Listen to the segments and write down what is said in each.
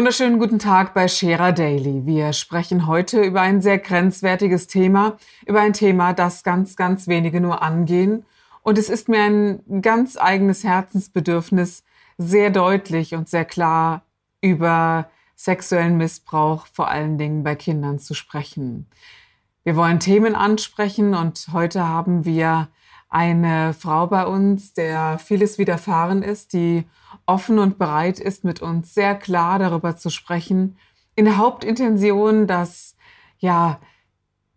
Wunderschönen guten Tag bei Scherer Daily. Wir sprechen heute über ein sehr grenzwertiges Thema, über ein Thema, das ganz, ganz wenige nur angehen. Und es ist mir ein ganz eigenes Herzensbedürfnis, sehr deutlich und sehr klar über sexuellen Missbrauch, vor allen Dingen bei Kindern, zu sprechen. Wir wollen Themen ansprechen und heute haben wir eine Frau bei uns, der vieles widerfahren ist, die offen und bereit ist, mit uns sehr klar darüber zu sprechen, in der Hauptintention, dass ja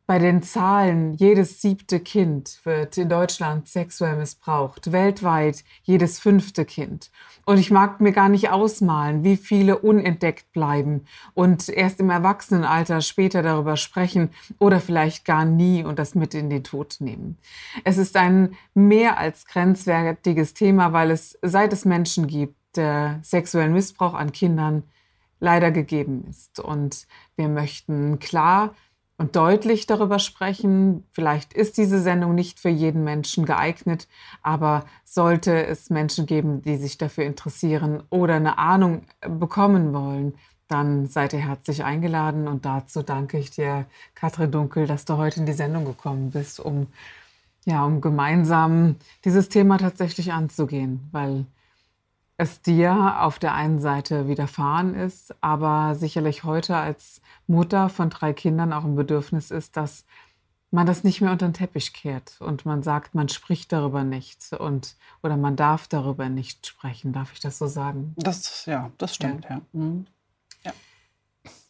bei den Zahlen jedes siebte Kind wird in Deutschland sexuell missbraucht, weltweit jedes fünfte Kind. Und ich mag mir gar nicht ausmalen, wie viele unentdeckt bleiben und erst im Erwachsenenalter später darüber sprechen oder vielleicht gar nie und das mit in den Tod nehmen. Es ist ein mehr als grenzwertiges Thema, weil es, seit es Menschen gibt, der sexuellen Missbrauch an Kindern leider gegeben ist. Und wir möchten klar und deutlich darüber sprechen. Vielleicht ist diese Sendung nicht für jeden Menschen geeignet, aber sollte es Menschen geben, die sich dafür interessieren oder eine Ahnung bekommen wollen, dann seid ihr herzlich eingeladen. Und dazu danke ich dir, Katrin Dunkel, dass du heute in die Sendung gekommen bist, um, ja, um gemeinsam dieses Thema tatsächlich anzugehen, weil es dir auf der einen Seite widerfahren ist, aber sicherlich heute als Mutter von drei Kindern auch ein Bedürfnis ist, dass man das nicht mehr unter den Teppich kehrt und man sagt, man spricht darüber nicht und oder man darf darüber nicht sprechen. Darf ich das so sagen? Das ja, das stimmt, ja. ja. Mhm. ja.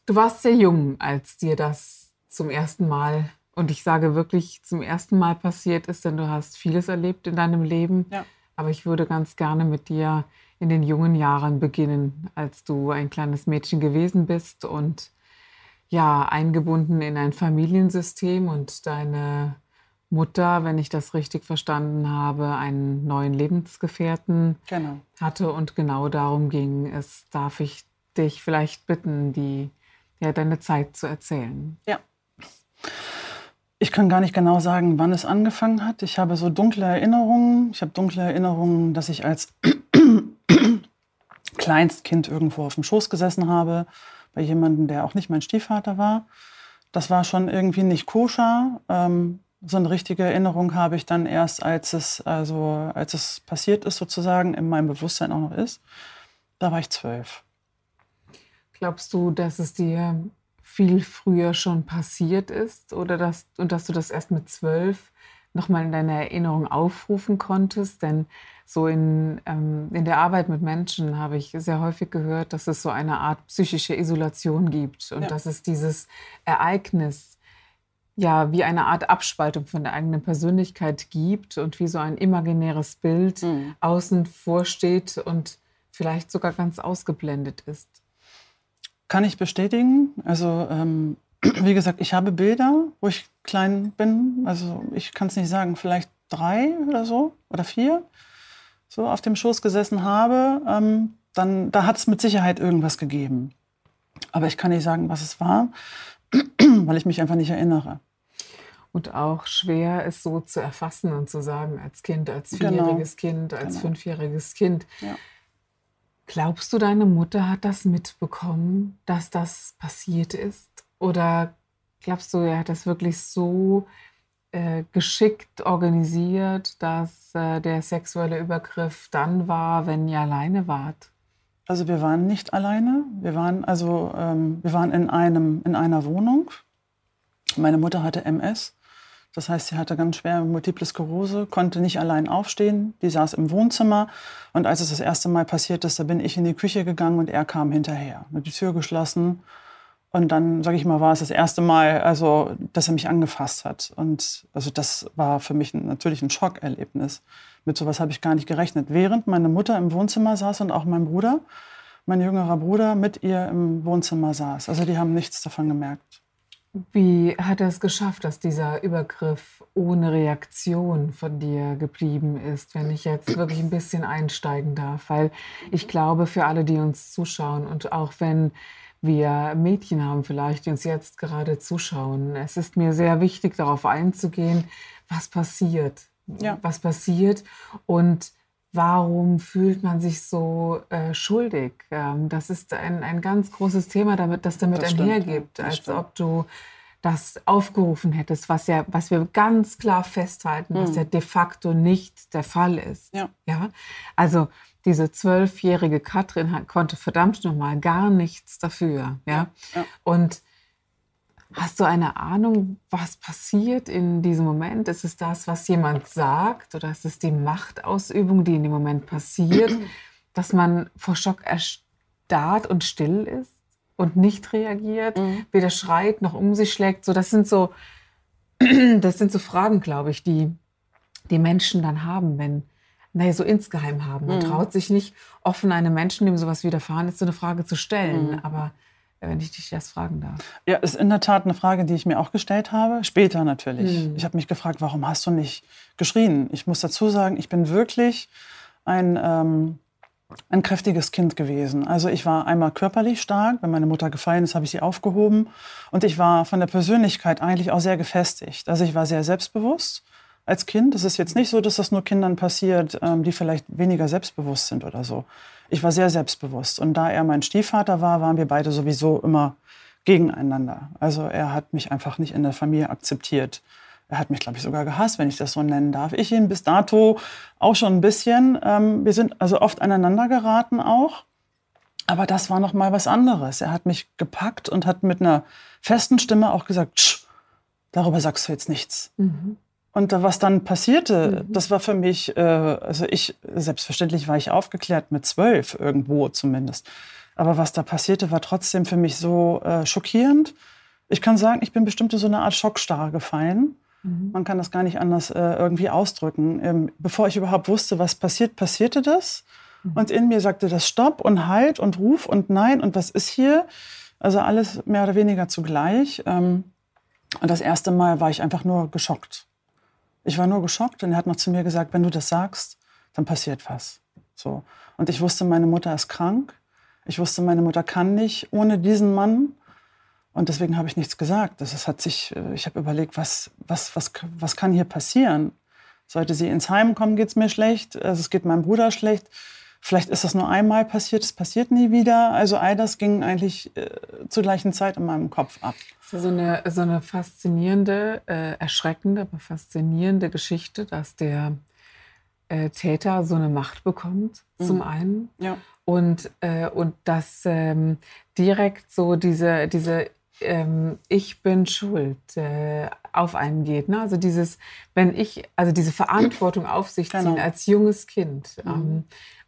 Du warst sehr jung, als dir das zum ersten Mal und ich sage wirklich zum ersten Mal passiert ist, denn du hast vieles erlebt in deinem Leben. Ja. Aber ich würde ganz gerne mit dir in den jungen Jahren beginnen, als du ein kleines Mädchen gewesen bist und ja, eingebunden in ein Familiensystem und deine Mutter, wenn ich das richtig verstanden habe, einen neuen Lebensgefährten genau. hatte und genau darum ging es. Darf ich dich vielleicht bitten, die, ja, deine Zeit zu erzählen? Ja. Ich kann gar nicht genau sagen, wann es angefangen hat. Ich habe so dunkle Erinnerungen. Ich habe dunkle Erinnerungen, dass ich als Kleinstkind irgendwo auf dem Schoß gesessen habe, bei jemandem, der auch nicht mein Stiefvater war. Das war schon irgendwie nicht koscher. Ähm, so eine richtige Erinnerung habe ich dann erst, als es, also, als es passiert ist, sozusagen, in meinem Bewusstsein auch noch ist. Da war ich zwölf. Glaubst du, dass es dir viel früher schon passiert ist oder dass, und dass du das erst mit zwölf nochmal in deiner Erinnerung aufrufen konntest? Denn so in, ähm, in der Arbeit mit Menschen habe ich sehr häufig gehört, dass es so eine Art psychische Isolation gibt und ja. dass es dieses Ereignis ja wie eine Art Abspaltung von der eigenen Persönlichkeit gibt und wie so ein imaginäres Bild mhm. außen vorsteht und vielleicht sogar ganz ausgeblendet ist. Kann ich bestätigen. Also ähm, wie gesagt, ich habe Bilder, wo ich klein bin. Also ich kann es nicht sagen, vielleicht drei oder so oder vier so auf dem Schoß gesessen habe, ähm, dann da hat es mit Sicherheit irgendwas gegeben. Aber ich kann nicht sagen, was es war, weil ich mich einfach nicht erinnere. Und auch schwer, es so zu erfassen und zu sagen, als Kind, als genau. vierjähriges genau. Kind, als genau. fünfjähriges Kind. Ja. Glaubst du, deine Mutter hat das mitbekommen, dass das passiert ist? Oder glaubst du, er hat das wirklich so äh, geschickt organisiert, dass äh, der sexuelle Übergriff dann war, wenn ihr alleine wart? Also wir waren nicht alleine. Wir waren also ähm, wir waren in einem in einer Wohnung. Meine Mutter hatte MS. Das heißt, sie hatte ganz schwer Multiple Sklerose, konnte nicht allein aufstehen. Die saß im Wohnzimmer. Und als es das erste Mal passiert ist, da bin ich in die Küche gegangen und er kam hinterher. Mit die Tür geschlossen und dann, sage ich mal, war es das erste Mal, also, dass er mich angefasst hat. Und also das war für mich natürlich ein Schockerlebnis. Mit sowas habe ich gar nicht gerechnet. Während meine Mutter im Wohnzimmer saß und auch mein Bruder. mein jüngerer Bruder mit ihr im Wohnzimmer saß. Also die haben nichts davon gemerkt. Wie hat er es geschafft, dass dieser Übergriff ohne Reaktion von dir geblieben ist, wenn ich jetzt wirklich ein bisschen einsteigen darf? Weil ich glaube, für alle, die uns zuschauen und auch wenn wir Mädchen haben vielleicht, die uns jetzt gerade zuschauen, es ist mir sehr wichtig, darauf einzugehen, was passiert. Ja. Was passiert und warum fühlt man sich so äh, schuldig? Ähm, das ist ein, ein ganz großes Thema, damit, das damit das einhergibt, als stimmt. ob du das aufgerufen hättest, was ja, was wir ganz klar festhalten, mhm. was ja de facto nicht der Fall ist. Ja. ja? Also diese zwölfjährige Katrin konnte verdammt nochmal gar nichts dafür. Ja? ja. Und Hast du eine Ahnung, was passiert in diesem Moment? Ist es das, was jemand sagt oder ist es die Machtausübung, die in dem Moment passiert, dass man vor Schock erstarrt und still ist und nicht reagiert, mhm. weder schreit noch um sich schlägt? So, das sind so, das sind so Fragen, glaube ich, die die Menschen dann haben, wenn naja, so insgeheim haben. Man mhm. traut sich nicht offen einem Menschen, dem sowas widerfahren ist, so eine Frage zu stellen. Mhm. Aber wenn ich dich das fragen darf. Ja, ist in der Tat eine Frage, die ich mir auch gestellt habe. Später natürlich. Hm. Ich habe mich gefragt, warum hast du nicht geschrien? Ich muss dazu sagen, ich bin wirklich ein, ähm, ein kräftiges Kind gewesen. Also ich war einmal körperlich stark. Wenn meine Mutter gefallen ist, habe ich sie aufgehoben. Und ich war von der Persönlichkeit eigentlich auch sehr gefestigt. Also ich war sehr selbstbewusst als Kind. Es ist jetzt nicht so, dass das nur Kindern passiert, ähm, die vielleicht weniger selbstbewusst sind oder so ich war sehr selbstbewusst. Und da er mein Stiefvater war, waren wir beide sowieso immer gegeneinander. Also er hat mich einfach nicht in der Familie akzeptiert. Er hat mich, glaube ich, sogar gehasst, wenn ich das so nennen darf. Ich ihn bis dato auch schon ein bisschen. Ähm, wir sind also oft aneinander geraten auch. Aber das war noch mal was anderes. Er hat mich gepackt und hat mit einer festen Stimme auch gesagt, darüber sagst du jetzt nichts. Mhm. Und was dann passierte, mhm. das war für mich, äh, also ich, selbstverständlich war ich aufgeklärt mit zwölf, irgendwo zumindest. Aber was da passierte, war trotzdem für mich so äh, schockierend. Ich kann sagen, ich bin bestimmt in so eine Art Schockstarre gefallen. Mhm. Man kann das gar nicht anders äh, irgendwie ausdrücken. Ähm, bevor ich überhaupt wusste, was passiert, passierte das. Mhm. Und in mir sagte das Stopp und Halt und Ruf und Nein und was ist hier? Also alles mehr oder weniger zugleich. Ähm, und das erste Mal war ich einfach nur geschockt. Ich war nur geschockt und er hat noch zu mir gesagt, wenn du das sagst, dann passiert was. So. Und ich wusste, meine Mutter ist krank. Ich wusste, meine Mutter kann nicht ohne diesen Mann. Und deswegen habe ich nichts gesagt. Das hat sich, äh, ich habe überlegt, was, was, was, was kann hier passieren? Sollte sie ins Heim kommen, geht es mir schlecht. Also es geht meinem Bruder schlecht. Vielleicht ist das nur einmal passiert, es passiert nie wieder. Also all das ging eigentlich äh, zur gleichen Zeit in meinem Kopf ab. Das ist so eine, so eine faszinierende, äh, erschreckende, aber faszinierende Geschichte, dass der äh, Täter so eine Macht bekommt, mhm. zum einen. Ja. Und, äh, und dass ähm, direkt so diese, diese ähm, Ich bin schuld äh, auf einen geht. Ne? Also dieses, wenn ich, also diese Verantwortung auf sich ziehen genau. als junges Kind. Mhm. Ähm,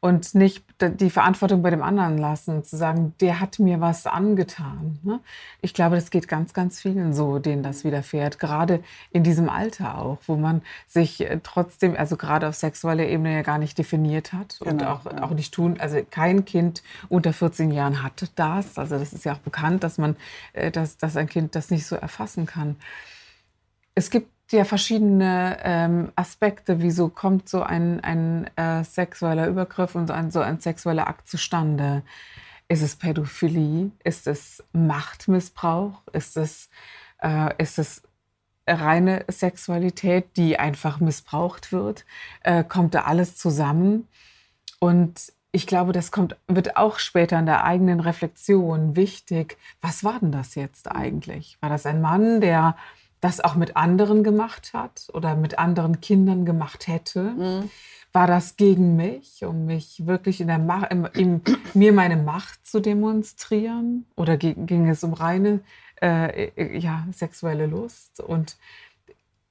und nicht die Verantwortung bei dem anderen lassen, zu sagen, der hat mir was angetan. Ne? Ich glaube, das geht ganz, ganz vielen so, denen das widerfährt, gerade in diesem Alter auch, wo man sich äh, trotzdem, also gerade auf sexueller Ebene ja gar nicht definiert hat und genau, auch, ja. auch nicht tun. Also kein Kind unter 14 Jahren hat das. Also das ist ja auch bekannt, dass man, äh, dass, dass ein Kind das nicht so erfassen kann. Es gibt ja verschiedene ähm, Aspekte, wieso kommt so ein, ein äh, sexueller Übergriff und ein, so ein sexueller Akt zustande. Ist es Pädophilie? Ist es Machtmissbrauch? Ist es, äh, ist es reine Sexualität, die einfach missbraucht wird? Äh, kommt da alles zusammen? Und ich glaube, das kommt, wird auch später in der eigenen Reflexion wichtig. Was war denn das jetzt eigentlich? War das ein Mann, der das auch mit anderen gemacht hat oder mit anderen Kindern gemacht hätte? Mhm. War das gegen mich, um mich wirklich in der Macht, in, in, mir meine Macht zu demonstrieren? Oder ging es um reine äh, ja, sexuelle Lust? Und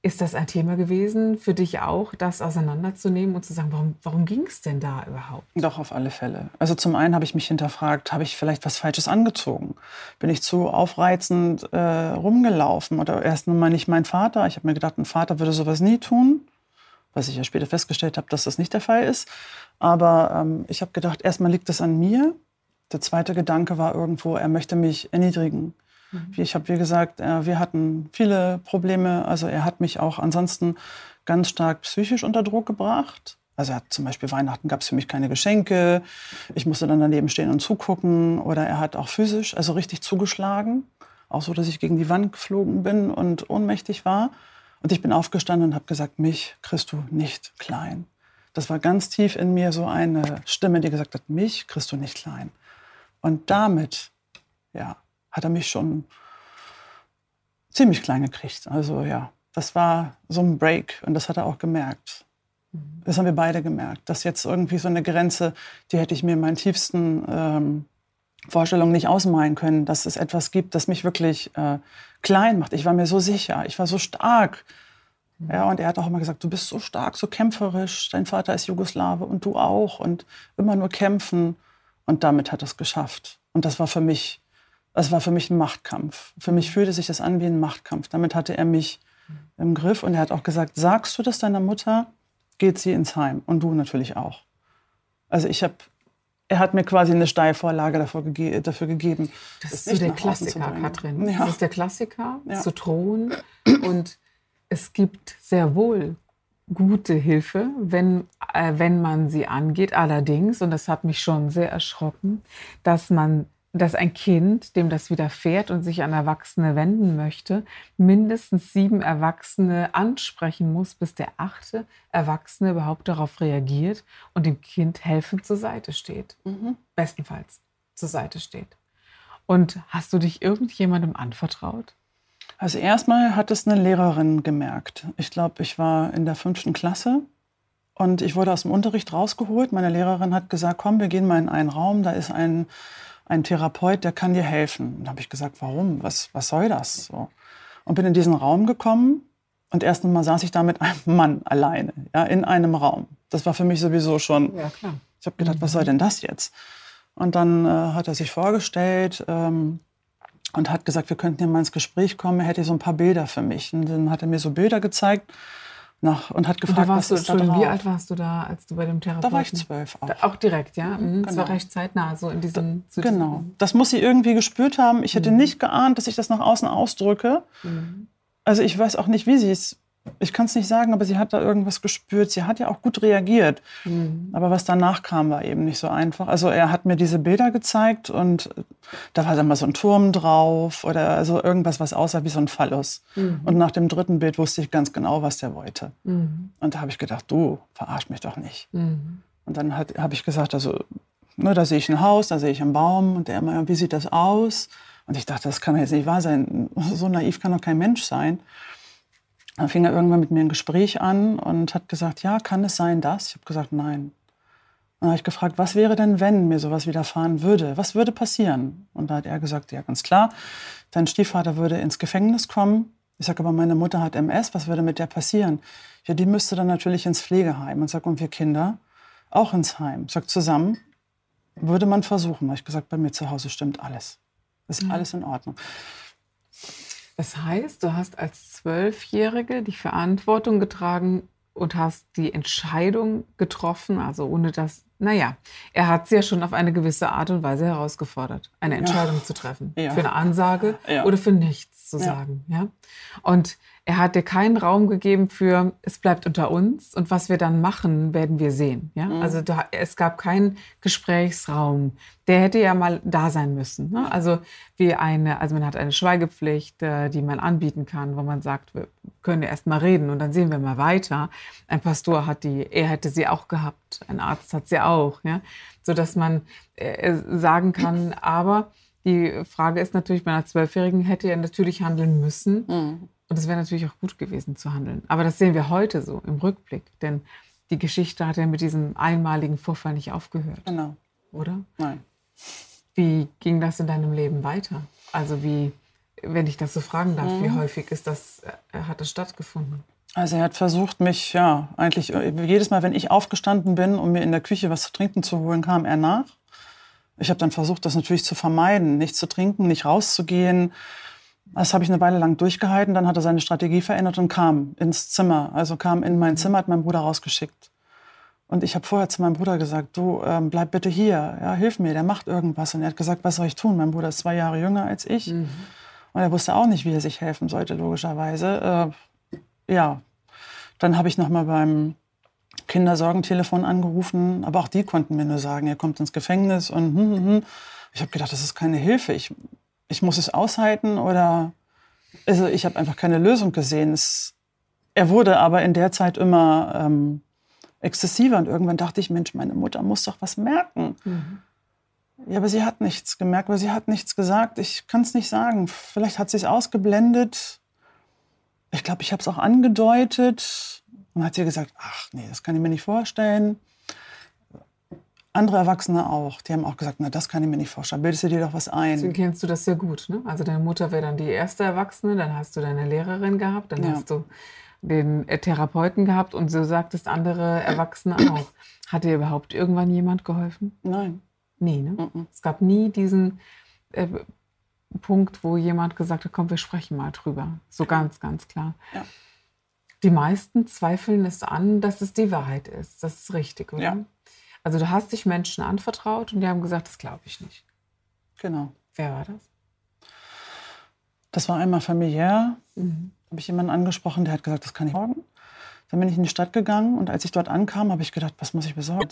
ist das ein Thema gewesen für dich auch, das auseinanderzunehmen und zu sagen, warum, warum ging es denn da überhaupt? Doch, auf alle Fälle. Also zum einen habe ich mich hinterfragt, habe ich vielleicht was Falsches angezogen? Bin ich zu aufreizend äh, rumgelaufen? Oder erst mal nicht mein Vater. Ich habe mir gedacht, ein Vater würde sowas nie tun. Was ich ja später festgestellt habe, dass das nicht der Fall ist. Aber ähm, ich habe gedacht, erstmal liegt das an mir. Der zweite Gedanke war irgendwo, er möchte mich erniedrigen. Ich habe, wie gesagt, äh, wir hatten viele Probleme. Also er hat mich auch ansonsten ganz stark psychisch unter Druck gebracht. Also er hat zum Beispiel Weihnachten gab es für mich keine Geschenke. Ich musste dann daneben stehen und zugucken. Oder er hat auch physisch, also richtig zugeschlagen. Auch so, dass ich gegen die Wand geflogen bin und ohnmächtig war. Und ich bin aufgestanden und habe gesagt, mich kriegst du nicht klein. Das war ganz tief in mir so eine Stimme, die gesagt hat, mich kriegst du nicht klein. Und damit, ja, hat er mich schon ziemlich klein gekriegt. Also ja, das war so ein Break und das hat er auch gemerkt. Das haben wir beide gemerkt, dass jetzt irgendwie so eine Grenze, die hätte ich mir in meinen tiefsten ähm, Vorstellungen nicht ausmalen können, dass es etwas gibt, das mich wirklich äh, klein macht. Ich war mir so sicher, ich war so stark. Ja, und er hat auch immer gesagt, du bist so stark, so kämpferisch, dein Vater ist Jugoslawe und du auch und immer nur kämpfen. Und damit hat er es geschafft. Und das war für mich, das war für mich ein Machtkampf. Für mich fühlte sich das an wie ein Machtkampf. Damit hatte er mich im Griff und er hat auch gesagt, sagst du das deiner Mutter, geht sie ins Heim und du natürlich auch. Also ich habe er hat mir quasi eine Steilvorlage dafür, gege dafür gegeben. Das ist so der Klassiker, Katrin. Ja. Das ist der Klassiker ja. zu drohen. Und es gibt sehr wohl gute Hilfe, wenn, äh, wenn man sie angeht. Allerdings, und das hat mich schon sehr erschrocken, dass man dass ein Kind, dem das widerfährt und sich an Erwachsene wenden möchte, mindestens sieben Erwachsene ansprechen muss, bis der achte Erwachsene überhaupt darauf reagiert und dem Kind helfend zur Seite steht. Mhm. Bestenfalls zur Seite steht. Und hast du dich irgendjemandem anvertraut? Also erstmal hat es eine Lehrerin gemerkt. Ich glaube, ich war in der fünften Klasse und ich wurde aus dem Unterricht rausgeholt. Meine Lehrerin hat gesagt, komm, wir gehen mal in einen Raum, da ist ein ein Therapeut, der kann dir helfen. Und da habe ich gesagt, warum? Was, was soll das? So. Und bin in diesen Raum gekommen und erst einmal saß ich da mit einem Mann alleine, ja, in einem Raum. Das war für mich sowieso schon. Ja, klar. Ich habe gedacht, was soll denn das jetzt? Und dann äh, hat er sich vorgestellt ähm, und hat gesagt, wir könnten ja mal ins Gespräch kommen. Er hätte so ein paar Bilder für mich. Und dann hat er mir so Bilder gezeigt nach und hat gefragt, und was du, ist da drauf? Wie alt warst du da, als du bei dem Therapeuten? Da war ich zwölf auch. Da, auch direkt, ja? Mhm, genau. Das war recht zeitnah, so in diesem... Da, genau. Das muss sie irgendwie gespürt haben. Ich hätte mhm. nicht geahnt, dass ich das nach außen ausdrücke. Mhm. Also ich weiß auch nicht, wie sie es ich kann es nicht sagen, aber sie hat da irgendwas gespürt. Sie hat ja auch gut reagiert. Mhm. Aber was danach kam, war eben nicht so einfach. Also er hat mir diese Bilder gezeigt und da war dann mal so ein Turm drauf oder also irgendwas, was aussah wie so ein Phallus. Mhm. Und nach dem dritten Bild wusste ich ganz genau, was der wollte. Mhm. Und da habe ich gedacht, du verarsch mich doch nicht. Mhm. Und dann habe ich gesagt, also ne, da sehe ich ein Haus, da sehe ich einen Baum und der immer, wie sieht das aus? Und ich dachte, das kann jetzt nicht wahr sein. So naiv kann doch kein Mensch sein. Dann fing er irgendwann mit mir ein Gespräch an und hat gesagt, ja, kann es sein, dass? Ich habe gesagt, nein. Dann habe ich gefragt, was wäre denn, wenn mir sowas widerfahren würde? Was würde passieren? Und da hat er gesagt, ja, ganz klar, dein Stiefvater würde ins Gefängnis kommen. Ich sage, aber meine Mutter hat MS, was würde mit der passieren? Ja, die müsste dann natürlich ins Pflegeheim. Und sage, und wir Kinder auch ins Heim. Ich sage, zusammen würde man versuchen. Da habe ich gesagt, bei mir zu Hause stimmt alles. Ist mhm. alles in Ordnung. Das heißt, du hast als Zwölfjährige die Verantwortung getragen und hast die Entscheidung getroffen, also ohne dass, naja, er hat sie ja schon auf eine gewisse Art und Weise herausgefordert, eine Entscheidung ja. zu treffen. Ja. Für eine Ansage ja. oder für nichts zu sagen. Ja. Und er hat dir keinen Raum gegeben für, es bleibt unter uns und was wir dann machen, werden wir sehen. Ja? Mhm. Also da, es gab keinen Gesprächsraum. Der hätte ja mal da sein müssen. Ne? Also wie eine, also man hat eine Schweigepflicht, äh, die man anbieten kann, wo man sagt, wir können erst mal reden und dann sehen wir mal weiter. Ein Pastor hat die, er hätte sie auch gehabt, ein Arzt hat sie auch, ja, so dass man äh, sagen kann, aber die Frage ist natürlich, bei einer Zwölfjährigen hätte er natürlich handeln müssen. Mhm. Und es wäre natürlich auch gut gewesen zu handeln. Aber das sehen wir heute so im Rückblick. Denn die Geschichte hat ja mit diesem einmaligen Vorfall nicht aufgehört. Genau. Oder? Nein. Wie ging das in deinem Leben weiter? Also wie, wenn ich das so fragen darf, mhm. wie häufig ist das, äh, hat das stattgefunden? Also er hat versucht, mich, ja, eigentlich äh, jedes Mal, wenn ich aufgestanden bin, um mir in der Küche was zu trinken zu holen, kam er nach. Ich habe dann versucht, das natürlich zu vermeiden, nicht zu trinken, nicht rauszugehen. Das habe ich eine Weile lang durchgehalten. Dann hat er seine Strategie verändert und kam ins Zimmer. Also kam in mein Zimmer, hat meinen Bruder rausgeschickt. Und ich habe vorher zu meinem Bruder gesagt, du ähm, bleib bitte hier, ja, hilf mir, der macht irgendwas. Und er hat gesagt, was soll ich tun? Mein Bruder ist zwei Jahre jünger als ich. Mhm. Und er wusste auch nicht, wie er sich helfen sollte, logischerweise. Äh, ja, dann habe ich noch mal beim Kindersorgentelefon angerufen, aber auch die konnten mir nur sagen, er kommt ins Gefängnis und hm, hm, hm. ich habe gedacht, das ist keine Hilfe. Ich, ich muss es aushalten oder also ich habe einfach keine Lösung gesehen. Es, er wurde aber in der Zeit immer ähm, exzessiver und irgendwann dachte ich, Mensch, meine Mutter muss doch was merken. Mhm. Ja, aber sie hat nichts gemerkt, weil sie hat nichts gesagt. Ich kann es nicht sagen. Vielleicht hat sie es ausgeblendet. Ich glaube, ich habe es auch angedeutet. Und hat sie gesagt, ach nee, das kann ich mir nicht vorstellen. Andere Erwachsene auch, die haben auch gesagt, na das kann ich mir nicht vorstellen, bildest du dir doch was ein. Deswegen kennst du das sehr gut. Ne? Also deine Mutter wäre dann die erste Erwachsene, dann hast du deine Lehrerin gehabt, dann ja. hast du den äh, Therapeuten gehabt und so sagtest andere Erwachsene auch. Hat dir überhaupt irgendwann jemand geholfen? Nein. Nie, ne? Mm Es gab nie diesen äh, Punkt, wo jemand gesagt hat, komm, wir sprechen mal drüber. So ganz, ganz klar. Ja. Die meisten zweifeln es an, dass es die Wahrheit ist. Das ist richtig, oder? Ja. Also du hast dich Menschen anvertraut und die haben gesagt, das glaube ich nicht. Genau. Wer war das? Das war einmal familiär. Mhm. Habe ich jemanden angesprochen, der hat gesagt, das kann ich morgen. Dann bin ich in die Stadt gegangen und als ich dort ankam, habe ich gedacht, was muss ich besorgen?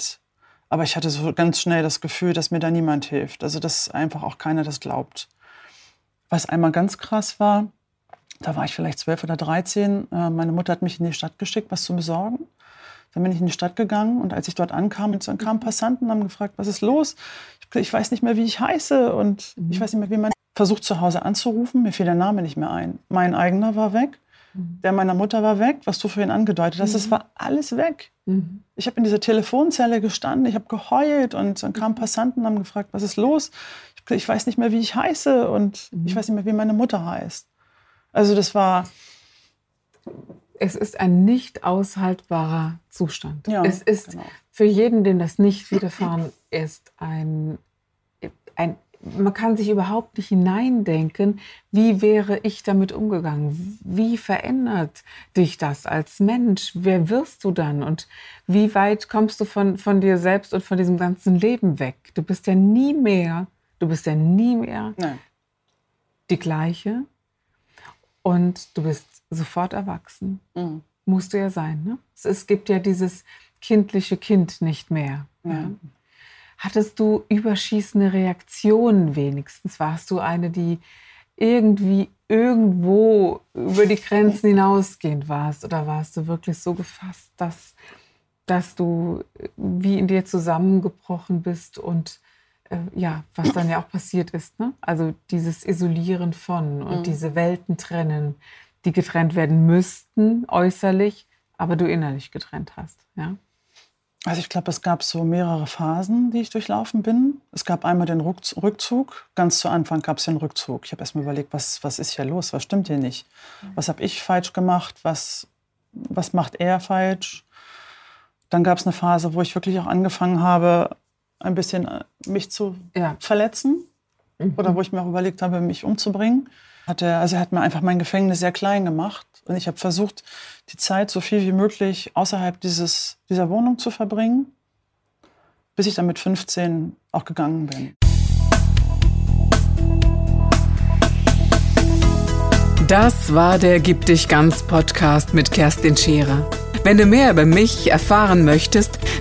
Aber ich hatte so ganz schnell das Gefühl, dass mir da niemand hilft. Also dass einfach auch keiner das glaubt. Was einmal ganz krass war, da war ich vielleicht zwölf oder dreizehn. Äh, meine Mutter hat mich in die Stadt geschickt, was zu besorgen. Dann bin ich in die Stadt gegangen und als ich dort ankam, dann kamen Passanten und haben gefragt, was ist los? Ich weiß nicht mehr, wie ich heiße und mhm. ich weiß nicht mehr, wie man versucht zu Hause anzurufen. Mir fiel der Name nicht mehr ein. Mein eigener war weg. Mhm. Der meiner Mutter war weg, was du vorhin angedeutet hast. Es mhm. war alles weg. Ich habe in dieser Telefonzelle gestanden, ich habe geheult und dann kamen Passanten und haben gefragt, was ist los? Ich weiß nicht mehr, wie ich heiße und ich weiß nicht mehr, wie meine Mutter heißt. Also das war es ist ein nicht aushaltbarer Zustand. Ja, es ist genau. für jeden, den das nicht widerfahren ist, ein, ein, man kann sich überhaupt nicht hineindenken, wie wäre ich damit umgegangen? Wie verändert dich das als Mensch? Wer wirst du dann? Und wie weit kommst du von, von dir selbst und von diesem ganzen Leben weg? Du bist ja nie mehr, du bist ja nie mehr Nein. die gleiche. Und du bist sofort erwachsen. Mhm. Musst du ja sein. Ne? Es, gibt ja dieses kindliche Kind nicht mehr. Ja. Hattest du überschießende Reaktionen wenigstens? Warst du eine, die irgendwie irgendwo über die Grenzen hinausgehend warst? Oder warst du wirklich so gefasst, dass, dass du wie in dir zusammengebrochen bist und äh, ja, was dann ja auch passiert ist, ne? Also dieses Isolieren von und mhm. diese Welten trennen, die getrennt werden müssten, äußerlich, aber du innerlich getrennt hast. Ja? Also ich glaube, es gab so mehrere Phasen, die ich durchlaufen bin. Es gab einmal den Rückzug. Ganz zu Anfang gab es den Rückzug. Ich habe erst mal überlegt, was, was ist hier los? Was stimmt hier nicht? Was habe ich falsch gemacht? Was, was macht er falsch? Dann gab es eine Phase, wo ich wirklich auch angefangen habe, ein bisschen äh, mich zu ja. verletzen. Mhm. Oder wo ich mir auch überlegt habe, mich umzubringen. Hat er, also er hat mir einfach mein Gefängnis sehr klein gemacht. Und ich habe versucht, die Zeit so viel wie möglich außerhalb dieses, dieser Wohnung zu verbringen, bis ich dann mit 15 auch gegangen bin. Das war der Gib dich ganz Podcast mit Kerstin Scherer. Wenn du mehr über mich erfahren möchtest,